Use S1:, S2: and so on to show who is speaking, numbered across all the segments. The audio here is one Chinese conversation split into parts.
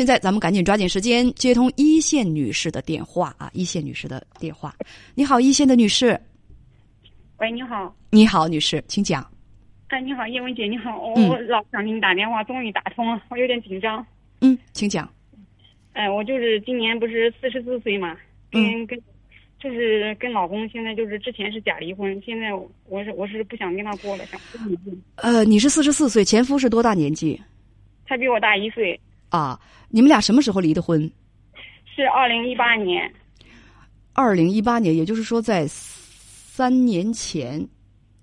S1: 现在咱们赶紧抓紧时间接通一线女士的电话啊！一线女士的电话，你好，一线的女士。
S2: 喂，你好。
S1: 你好，女士，请讲。
S2: 哎，你好，叶文姐，你好，我老想给你打电话，终于打通了，我有点紧张。
S1: 嗯，请讲。
S2: 哎，我就是今年不是四十四岁嘛，跟跟，就是跟老公现在就是之前是假离婚，现在我是我是不想跟他过了，想离婚。
S1: 呃，你是四十四岁，前夫是多大年纪？
S2: 他比我大一岁。
S1: 啊，你们俩什么时候离的婚？
S2: 是二零一八年。
S1: 二零一八年，也就是说在三年前，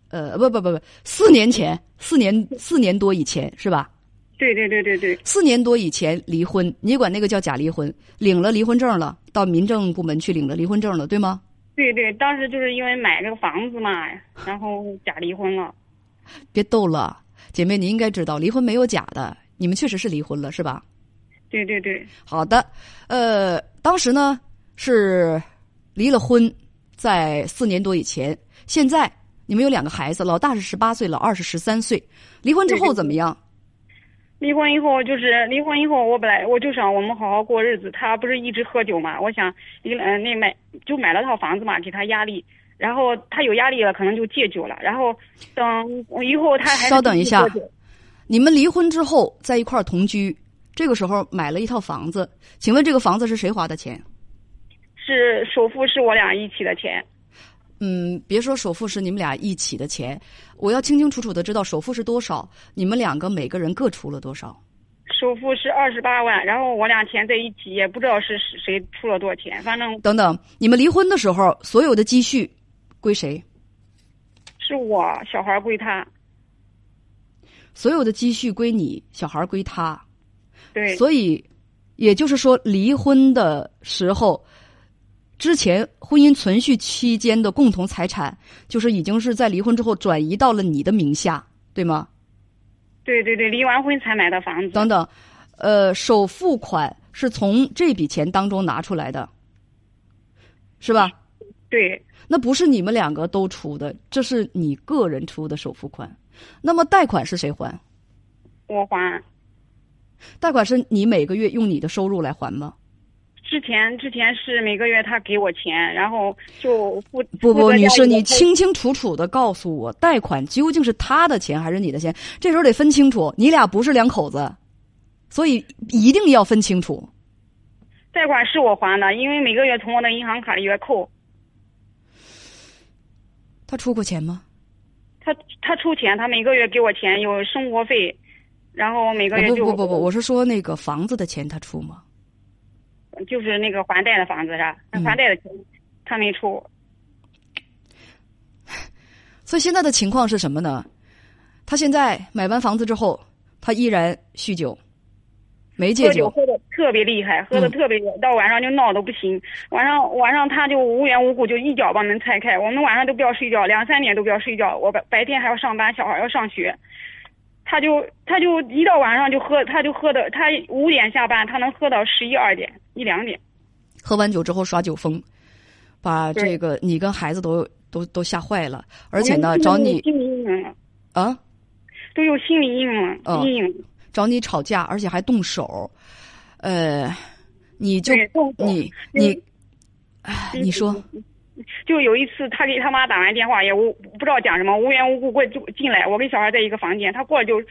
S1: 呃，不不不不，四年前，四年四年多以前是吧？
S2: 对对对对对。
S1: 四年多以前离婚，你管那个叫假离婚，领了离婚证了，到民政部门去领了离婚证了，对吗？
S2: 对对，当时就是因为买这个房子嘛，然后假离婚了。
S1: 别逗了，姐妹，你应该知道，离婚没有假的，你们确实是离婚了，是吧？
S2: 对对对，
S1: 好的，呃，当时呢是离了婚，在四年多以前。现在你们有两个孩子，老大是十八岁，老二是十三岁。离婚之后怎么样？
S2: 离婚以后就是离婚以后，我本来我就想我们好好过日子。他不是一直喝酒嘛？我想，嗯，那买就买了套房子嘛，给他压力。然后他有压力了，可能就戒酒了。然后等以后他还
S1: 稍等一下，你们离婚之后在一块儿同居。这个时候买了一套房子，请问这个房子是谁花的钱？
S2: 是首付是我俩一起的钱。
S1: 嗯，别说首付是你们俩一起的钱，我要清清楚楚的知道首付是多少，你们两个每个人各出了多少？
S2: 首付是二十八万，然后我俩钱在一起，也不知道是谁出了多少钱，反正
S1: 等等，你们离婚的时候所有的积蓄归谁？
S2: 是我，小孩归他。
S1: 所有的积蓄归你，小孩归他。
S2: 对，
S1: 所以，也就是说，离婚的时候，之前婚姻存续期间的共同财产，就是已经是在离婚之后转移到了你的名下，对吗？
S2: 对对对，离完婚才买的房子。
S1: 等等，呃，首付款是从这笔钱当中拿出来的，是吧？
S2: 对。
S1: 那不是你们两个都出的，这是你个人出的首付款。那么贷款是谁还？
S2: 我还。
S1: 贷款是你每个月用你的收入来还吗？
S2: 之前之前是每个月他给我钱，然后就不
S1: 不不，女士，你清清楚楚的告诉我，贷款究竟是他的钱还是你的钱？这时候得分清楚，你俩不是两口子，所以一定要分清楚。
S2: 贷款是我还的，因为每个月从我的银行卡里边扣。
S1: 他出过钱吗？
S2: 他他出钱，他每个月给我钱，有生活费。然后每个月就
S1: 不不不，我是说那个房子的钱他出吗？
S2: 就是那个还贷的房子是吧？还贷的钱他没出。
S1: 所以现在的情况是什么呢？他现在买完房子之后，他依然酗酒，没戒
S2: 酒，喝的特别厉害，喝的特别到晚上就闹得不行。晚上晚上他就无缘无故就一脚把门踹开，我们晚上都不要睡觉，两三点都不要睡觉。我白白天还要上班，小孩要上学。他就他就一到晚上就喝，他就喝的，他五点下班，他能喝到十一二点一两点。
S1: 喝完酒之后耍酒疯，把这个你跟孩子都都都吓坏了，而且呢找你
S2: 心理阴影了。
S1: 啊，
S2: 都有心理阴影了，阴影。
S1: 找你吵架，而且还动手，呃，你就你你，哎，你说。
S2: 就有一次，他给他妈打完电话，也无不知道讲什么，无缘无故过就进来。我跟小孩在一个房间，他过来就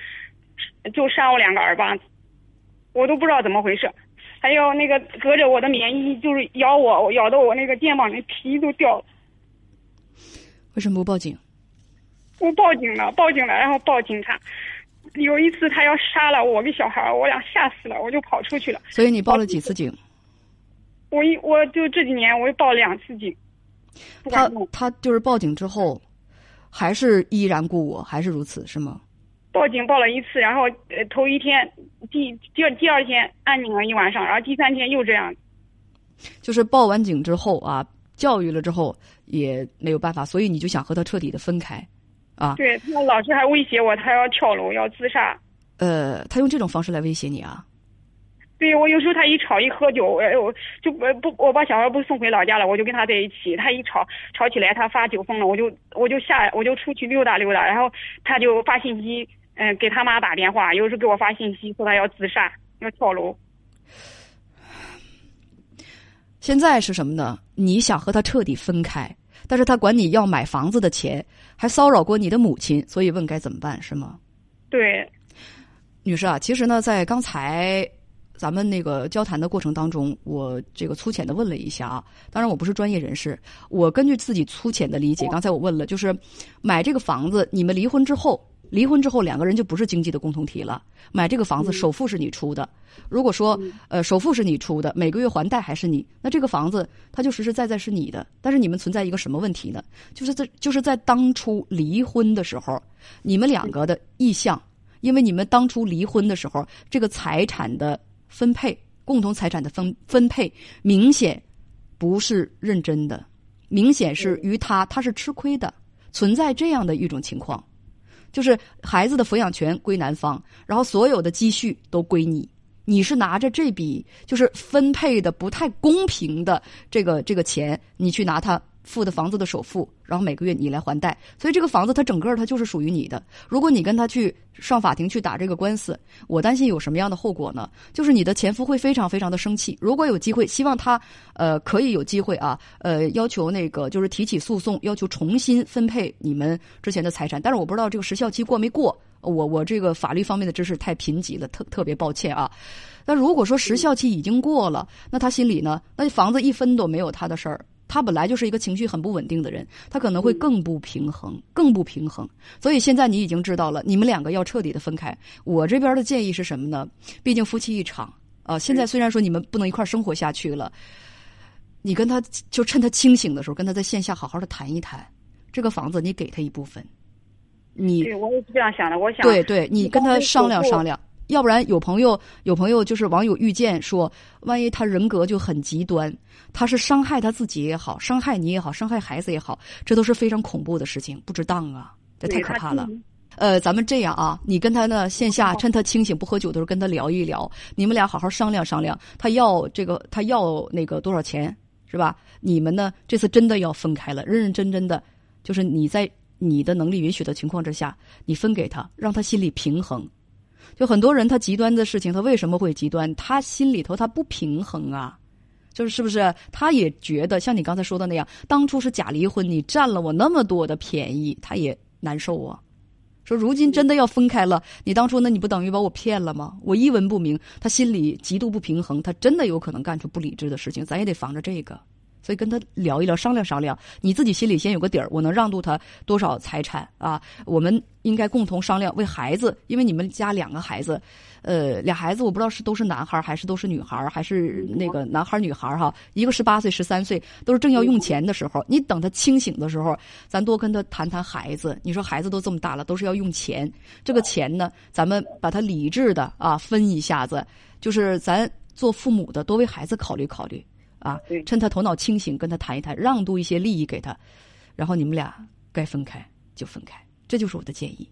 S2: 就扇我两个耳巴子，我都不知道怎么回事。还有那个隔着我的棉衣，就是咬我，咬的我那个肩膀的皮都掉了。
S1: 为什么不报警？
S2: 我报警了，报警了，然后报警察。有一次他要杀了我跟小孩，我俩吓死了，我就跑出去了。
S1: 所以你报了几次警？
S2: 我一我就这几年我就报了两次警。
S1: 他他就是报警之后，还是依然故我，还是如此，是吗？
S2: 报警报了一次，然后呃头一天，第第二第二天安静了一晚上，然后第三天又这样。
S1: 就是报完警之后啊，教育了之后也没有办法，所以你就想和他彻底的分开，啊？
S2: 对他老师还威胁我，他要跳楼要自杀。
S1: 呃，他用这种方式来威胁你啊？
S2: 对我有时候他一吵一喝酒，哎我，就不不我把小孩不送回老家了，我就跟他在一起。他一吵吵起来，他发酒疯了，我就我就下我就出去溜达溜达，然后他就发信息，嗯，给他妈打电话，有时候给我发信息说他要自杀要跳楼。
S1: 现在是什么呢？你想和他彻底分开，但是他管你要买房子的钱，还骚扰过你的母亲，所以问该怎么办，是吗？
S2: 对，
S1: 女士啊，其实呢，在刚才咱们那个交谈的过程当中，我这个粗浅的问了一下啊，当然我不是专业人士，我根据自己粗浅的理解，刚才我问了，就是买这个房子，你们离婚之后。离婚之后，两个人就不是经济的共同体了。买这个房子，首付是你出的。如果说，呃，首付是你出的，每个月还贷还是你，那这个房子它就实实在在是你的。但是你们存在一个什么问题呢？就是在就是在当初离婚的时候，你们两个的意向，因为你们当初离婚的时候，这个财产的分配，共同财产的分分配，明显不是认真的，明显是于他他是吃亏的，存在这样的一种情况。就是孩子的抚养权归男方，然后所有的积蓄都归你，你是拿着这笔就是分配的不太公平的这个这个钱，你去拿它。付的房子的首付，然后每个月你来还贷，所以这个房子它整个它就是属于你的。如果你跟他去上法庭去打这个官司，我担心有什么样的后果呢？就是你的前夫会非常非常的生气。如果有机会，希望他呃可以有机会啊，呃要求那个就是提起诉讼，要求重新分配你们之前的财产。但是我不知道这个时效期过没过，我我这个法律方面的知识太贫瘠了，特特别抱歉啊。那如果说时效期已经过了，那他心里呢？那房子一分都没有他的事儿。他本来就是一个情绪很不稳定的人，他可能会更不平衡，更不平衡。所以现在你已经知道了，你们两个要彻底的分开。我这边的建议是什么呢？毕竟夫妻一场啊。现在虽然说你们不能一块生活下去了，你跟他就趁他清醒的时候，跟他在线下好好的谈一谈。这个房子你给他一部分，你
S2: 对我也是这样想的。我想
S1: 对对，你跟他商量商量。要不然有朋友有朋友就是网友遇见说，万一他人格就很极端，他是伤害他自己也好，伤害你也好，伤害孩子也好，这都是非常恐怖的事情，不值当啊，这太可怕了。呃，咱们这样啊，你跟他呢线下趁他清醒不喝酒的时候跟他聊一聊，你们俩好好商量商量，他要这个他要那个多少钱是吧？你们呢这次真的要分开了，认认真真的，就是你在你的能力允许的情况之下，你分给他，让他心里平衡。就很多人他极端的事情，他为什么会极端？他心里头他不平衡啊，就是是不是？他也觉得像你刚才说的那样，当初是假离婚，你占了我那么多的便宜，他也难受啊。说如今真的要分开了，你当初那你不等于把我骗了吗？我一文不名，他心里极度不平衡，他真的有可能干出不理智的事情，咱也得防着这个。所以跟他聊一聊，商量商量，你自己心里先有个底儿，我能让渡他多少财产啊？我们应该共同商量，为孩子，因为你们家两个孩子，呃，俩孩子我不知道是都是男孩还是都是女孩，还是那个男孩女孩哈？一个十八岁，十三岁，都是正要用钱的时候。你等他清醒的时候，咱多跟他谈谈孩子。你说孩子都这么大了，都是要用钱，这个钱呢，咱们把它理智的啊分一下子，就是咱做父母的多为孩子考虑考虑。啊，趁他头脑清醒，跟他谈一谈，让渡一些利益给他，然后你们俩该分开就分开，这就是我的建议。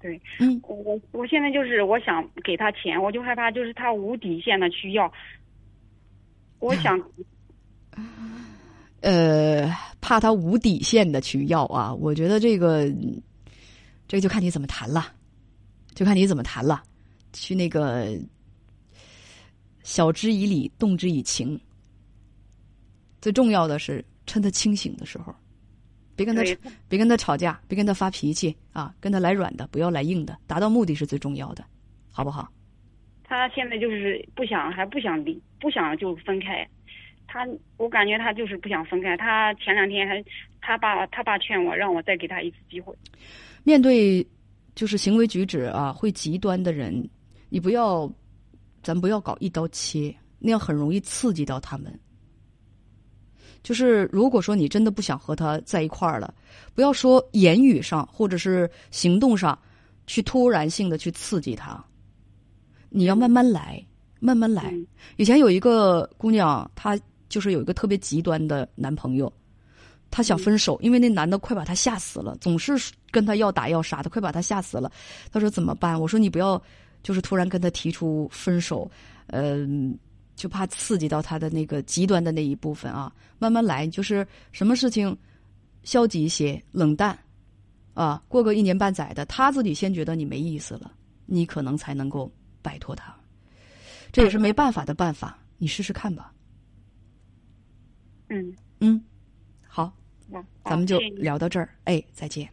S2: 对，嗯，我我现在就是我想给他钱，我就害怕就是他无底线的去要，我想，
S1: 呃，怕他无底线的去要啊，我觉得这个，这个就看你怎么谈了，就看你怎么谈了，去那个。晓之以理，动之以情。最重要的是趁他清醒的时候，别跟他别跟他吵架，别跟他发脾气啊，跟他来软的，不要来硬的，达到目的是最重要的，好不好？
S2: 他现在就是不想，还不想离，不想就分开。他，我感觉他就是不想分开。他前两天还，他爸他爸劝我，让我再给他一次机会。
S1: 面对就是行为举止啊会极端的人，你不要。咱不要搞一刀切，那样很容易刺激到他们。就是如果说你真的不想和他在一块儿了，不要说言语上或者是行动上，去突然性的去刺激他。你要慢慢来，慢慢来。以前有一个姑娘，她就是有一个特别极端的男朋友，她想分手，因为那男的快把她吓死了，总是跟她要打要杀的，快把她吓死了。她说怎么办？我说你不要。就是突然跟他提出分手，嗯，就怕刺激到他的那个极端的那一部分啊。慢慢来，就是什么事情消极一些，冷淡啊，过个一年半载的，他自己先觉得你没意思了，你可能才能够摆脱他。这也是没办法的办法，你试试看吧。
S2: 嗯
S1: 嗯，好，
S2: 那，
S1: 咱们就聊到这儿。哎，再见。